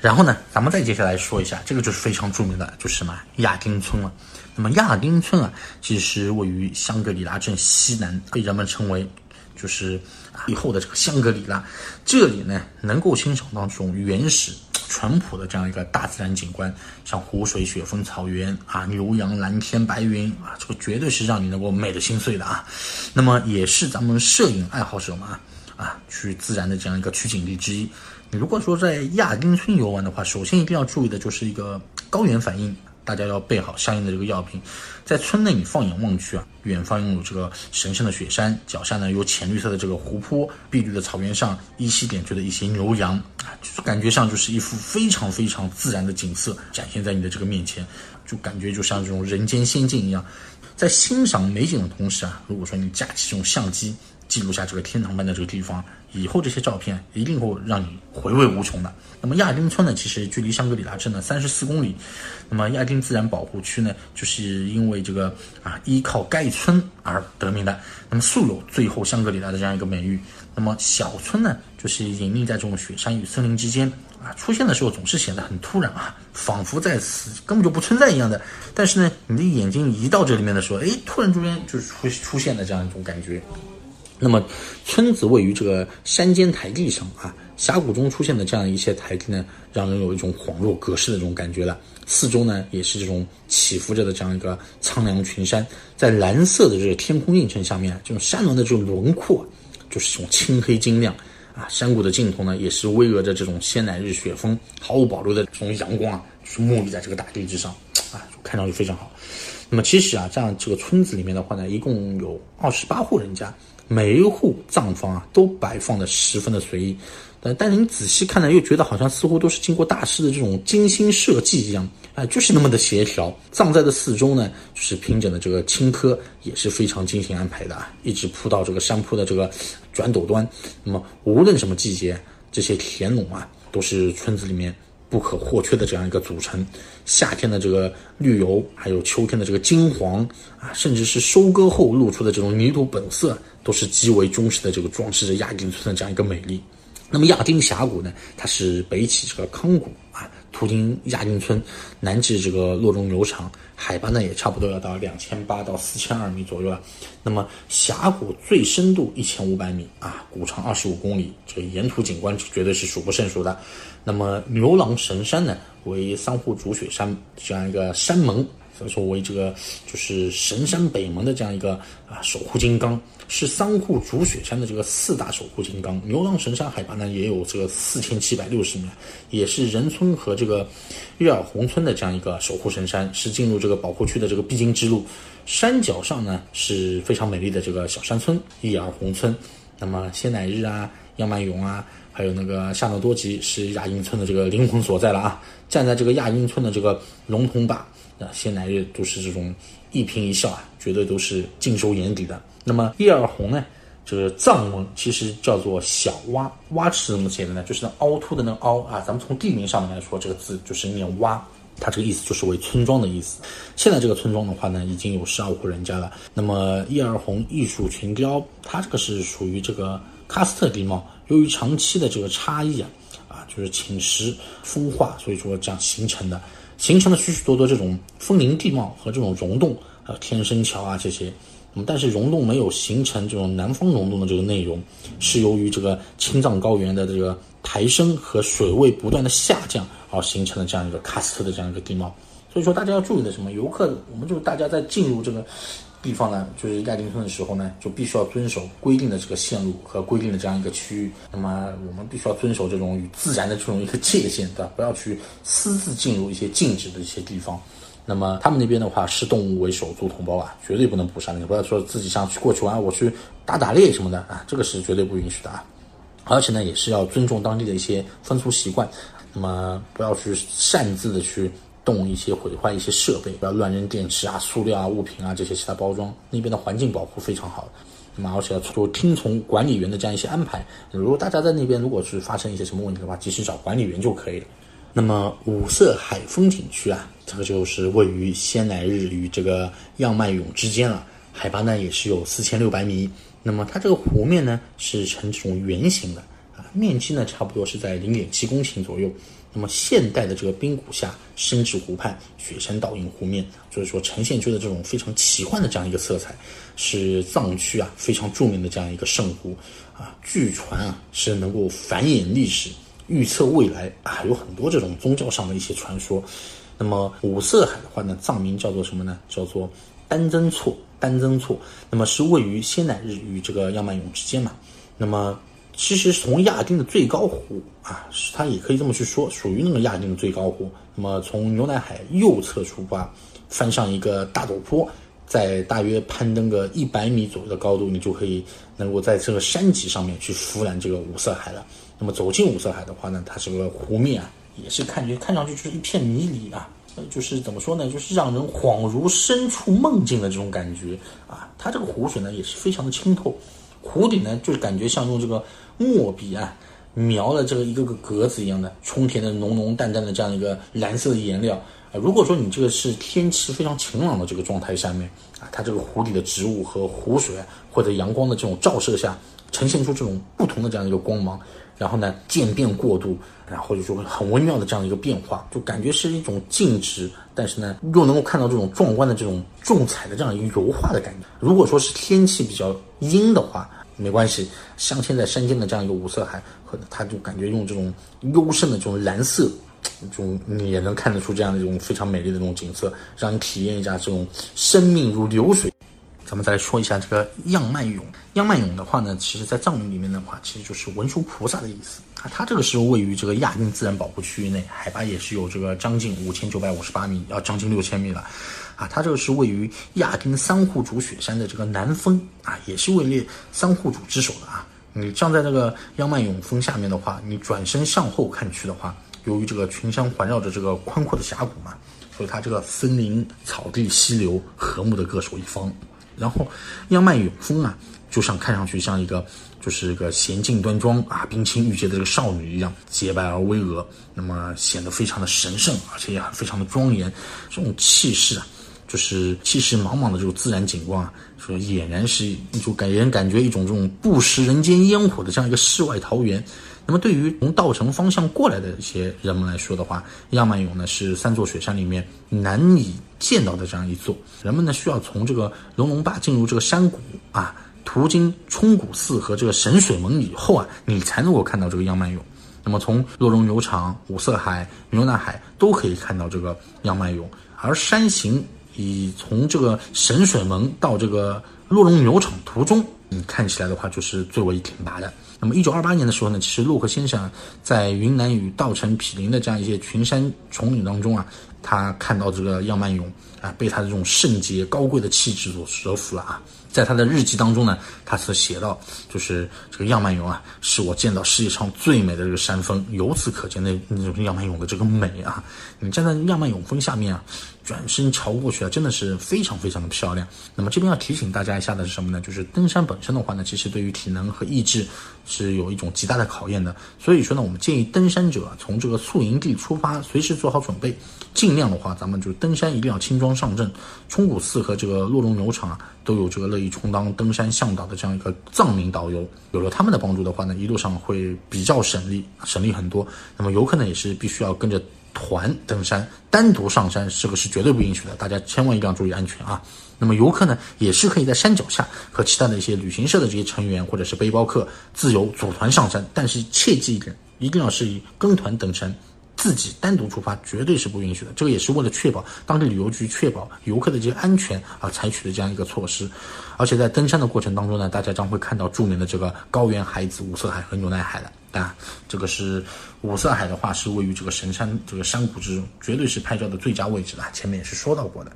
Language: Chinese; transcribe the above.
然后呢，咱们再接下来说一下，这个就是非常著名的，就是什么亚丁村了。那么亚丁村啊，其实位于香格里拉镇西南，被人们称为就是以后的这个香格里拉。这里呢，能够欣赏到这种原始。淳朴的这样一个大自然景观，像湖水、雪峰、草原啊，牛羊、蓝天、白云啊，这个绝对是让你能够美的心碎的啊。那么也是咱们摄影爱好者嘛啊，去自然的这样一个取景地之一。如果说在亚丁村游玩的话，首先一定要注意的就是一个高原反应。大家要备好相应的这个药品，在村内你放眼望去啊，远方拥有这个神圣的雪山，脚下呢有浅绿色的这个湖泊，碧绿的草原上依稀点缀的一些牛羊啊，就是感觉上就是一幅非常非常自然的景色展现在你的这个面前，就感觉就像这种人间仙境一样。在欣赏美景的同时啊，如果说你架起这种相机，记录下这个天堂般的这个地方。以后这些照片一定会让你回味无穷的。那么亚丁村呢，其实距离香格里拉镇呢三十四公里。那么亚丁自然保护区呢，就是因为这个啊依靠该村而得名的。那么素有“最后香格里拉”的这样一个美誉。那么小村呢，就是隐匿在这种雪山与森林之间啊，出现的时候总是显得很突然啊，仿佛在此根本就不存在一样的。但是呢，你的眼睛移到这里面的时候，哎，突然之间就出出现了这样一种感觉。那么，村子位于这个山间台地上啊，峡谷中出现的这样一些台地呢，让人有一种恍若隔世的这种感觉了。四周呢，也是这种起伏着的这样一个苍凉群山，在蓝色的这个天空映衬下面，这种山峦的这种轮廓，就是这种青黑晶亮啊。山谷的尽头呢，也是巍峨着这种鲜奶日雪峰，毫无保留的这种阳光啊，就是沐浴在这个大地之上啊，看上去非常好。那么其实啊，这样这个村子里面的话呢，一共有二十八户人家。每一户葬房啊，都摆放的十分的随意，但但是你仔细看呢，又觉得好像似乎都是经过大师的这种精心设计一样，啊，就是那么的协调。葬在的四周呢，就是平整的这个青稞也是非常精心安排的啊，一直铺到这个山坡的这个转陡端。那么无论什么季节，这些田垄啊，都是村子里面。不可或缺的这样一个组成，夏天的这个绿油，还有秋天的这个金黄啊，甚至是收割后露出的这种泥土本色，都是极为忠实的这个装饰着亚丁村的这样一个美丽。那么亚丁峡谷呢，它是北起这个康谷啊。途经亚运村，南至这个洛中牛场，海拔呢也差不多要到两千八到四千二米左右了。那么峡谷最深度一千五百米啊，谷长二十五公里，这个沿途景观绝对是数不胜数的。那么牛郎神山呢，为三户主雪山这样一个山盟。所以说为这个就是神山北门的这样一个啊守护金刚，是三户主雪山的这个四大守护金刚。牛郎神山海拔呢也有这个四千七百六十米，也是仁村和这个月耳红村的这样一个守护神山，是进入这个保护区的这个必经之路。山脚上呢是非常美丽的这个小山村月耳红村，那么仙乃日啊、央曼勇啊，还有那个夏诺多吉是亚英村的这个灵魂所在了啊。站在这个亚英村的这个龙头坝。啊，仙乃日都是这种一颦一笑啊，绝对都是尽收眼底的。那么叶尔红呢，这个藏文其实叫做小洼，洼是怎么写的呢？就是那凹凸的那个凹啊。咱们从地名上面来说，这个字就是念洼，它这个意思就是为村庄的意思。现在这个村庄的话呢，已经有十二户人家了。那么叶儿红艺术群雕，它这个是属于这个喀斯特地貌，由于长期的这个差异啊，啊，就是侵蚀风化，所以说这样形成的。形成了许许多多这种风林地貌和这种溶洞，还有天生桥啊这些，那么但是溶洞没有形成这种南方溶洞的这个内容，是由于这个青藏高原的这个抬升和水位不断的下降而形成的这样一个喀斯特的这样一个地貌。所以说大家要注意的什么？游客，我们就大家在进入这个。地方呢，就是亚丁村的时候呢，就必须要遵守规定的这个线路和规定的这样一个区域。那么我们必须要遵守这种与自然的这种一个界限，对吧？不要去私自进入一些禁止的一些地方。那么他们那边的话，视动物为手足同胞啊，绝对不能捕杀。你不要说自己想去过去玩，我去打打猎什么的啊，这个是绝对不允许的啊。而且呢，也是要尊重当地的一些风俗习惯。那么不要去擅自的去。动一些毁坏一些设备，不要乱扔电池啊、塑料啊、物品啊这些其他包装。那边的环境保护非常好，那么而且要做听从管理员的这样一些安排。如果大家在那边如果是发生一些什么问题的话，及时找管理员就可以了。那么五色海风景区啊，这个就是位于仙乃日与这个样迈勇之间了，海拔呢也是有四千六百米。那么它这个湖面呢是呈这种圆形的，面积呢差不多是在零点七公顷左右。那么现代的这个冰谷下，深至湖畔，雪山倒映湖面，就是说呈现出的这种非常奇幻的这样一个色彩，是藏区啊非常著名的这样一个圣湖啊。据传啊是能够繁衍历史、预测未来啊，有很多这种宗教上的一些传说。那么五色海的话呢，藏名叫做什么呢？叫做丹增措，丹增措。那么是位于仙乃日与这个央曼永之间嘛。那么其实从亚丁的最高湖啊，它也可以这么去说，属于那个亚丁的最高湖。那么从牛奶海右侧出发，翻上一个大陡坡，在大约攀登个一百米左右的高度，你就可以能够在这个山脊上面去俯览这个五色海了。那么走进五色海的话呢，它这个湖面啊，也是感觉看上去就是一片迷离啊，就是怎么说呢，就是让人恍如身处梦境的这种感觉啊。它这个湖水呢，也是非常的清透。湖底呢，就是感觉像用这个墨笔啊描了这个一个个格子一样的，充填的浓浓淡淡的这样一个蓝色的颜料啊。如果说你这个是天气非常晴朗的这个状态下面啊，它这个湖底的植物和湖水或者阳光的这种照射下，呈现出这种不同的这样一个光芒，然后呢渐变过渡，然后就说很微妙的这样一个变化，就感觉是一种静止，但是呢又能够看到这种壮观的这种重彩的这样一个油画的感觉。如果说是天气比较阴的话，没关系，镶嵌在山间的这样一个五色海，和他就感觉用这种幽深的这种蓝色，就你也能看得出这样的一种非常美丽的这种景色，让你体验一下这种生命如流水。咱们再来说一下这个样曼俑。样曼俑的话呢，其实在藏语里面的话，其实就是文殊菩萨的意思啊。它这个是位于这个亚丁自然保护区域内，海拔也是有这个将近五千九百五十八米，要将近六千米了。啊，它这个是位于亚丁三户主雪山的这个南峰啊，也是位列三户主之首的啊。你站在这个央曼永峰下面的话，你转身向后看去的话，由于这个群山环绕着这个宽阔的峡谷嘛，所以它这个森林、草地、溪流和睦的各守一方。然后央迈永峰啊，就像看上去像一个就是一个娴静端庄啊、冰清玉洁的这个少女一样，洁白而巍峨，那么显得非常的神圣，而且也非常的庄严，这种气势啊。就是气势茫茫的这种自然景观啊，说俨然是就给人感觉一种这种不食人间烟火的这样一个世外桃源。那么对于从稻城方向过来的一些人们来说的话，亚曼俑呢是三座雪山里面难以见到的这样一座。人们呢需要从这个龙龙坝进入这个山谷啊，途经冲古寺和这个神水门以后啊，你才能够看到这个亚曼俑。那么从洛绒牛场、五色海、牛奶海都可以看到这个亚曼俑，而山形。以从这个神水门到这个洛绒牛场途中，你看起来的话就是最为挺拔的。那么一九二八年的时候呢，其实洛克先生在云南与稻城毗邻的这样一些群山丛林当中啊，他看到这个样曼俑啊，被他的这种圣洁高贵的气质所折服了啊。在他的日记当中呢，他是写到，就是这个样曼俑啊，是我见到世界上最美的这个山峰。由此可见，那那种样曼俑的这个美啊，你站在样曼俑峰下面啊，转身瞧过去啊，真的是非常非常的漂亮。那么这边要提醒大家下的是什么呢？就是登山本身的话呢，其实对于体能和意志是有一种极大的考验的。所以说呢，我们建议登山者从这个宿营地出发，随时做好准备。尽量的话，咱们就登山一定要轻装上阵。冲古寺和这个洛龙牛场啊，都有这个乐意充当登山向导的这样一个藏民导游。有了他们的帮助的话呢，一路上会比较省力，省力很多。那么游客呢，也是必须要跟着团登山，单独上山这个是绝对不允许的。大家千万一定要注意安全啊。那么游客呢，也是可以在山脚下和其他的一些旅行社的这些成员或者是背包客自由组团上山，但是切记一点，一定要是以跟团登山。自己单独出发绝对是不允许的，这个也是为了确保当地旅游局确保游客的这个安全而采取的这样一个措施。而且在登山的过程当中呢，大家将会看到著名的这个高原海子五色海和牛奶海的啊。这个是五色海的话是位于这个神山这个山谷之中，绝对是拍照的最佳位置了。前面也是说到过的。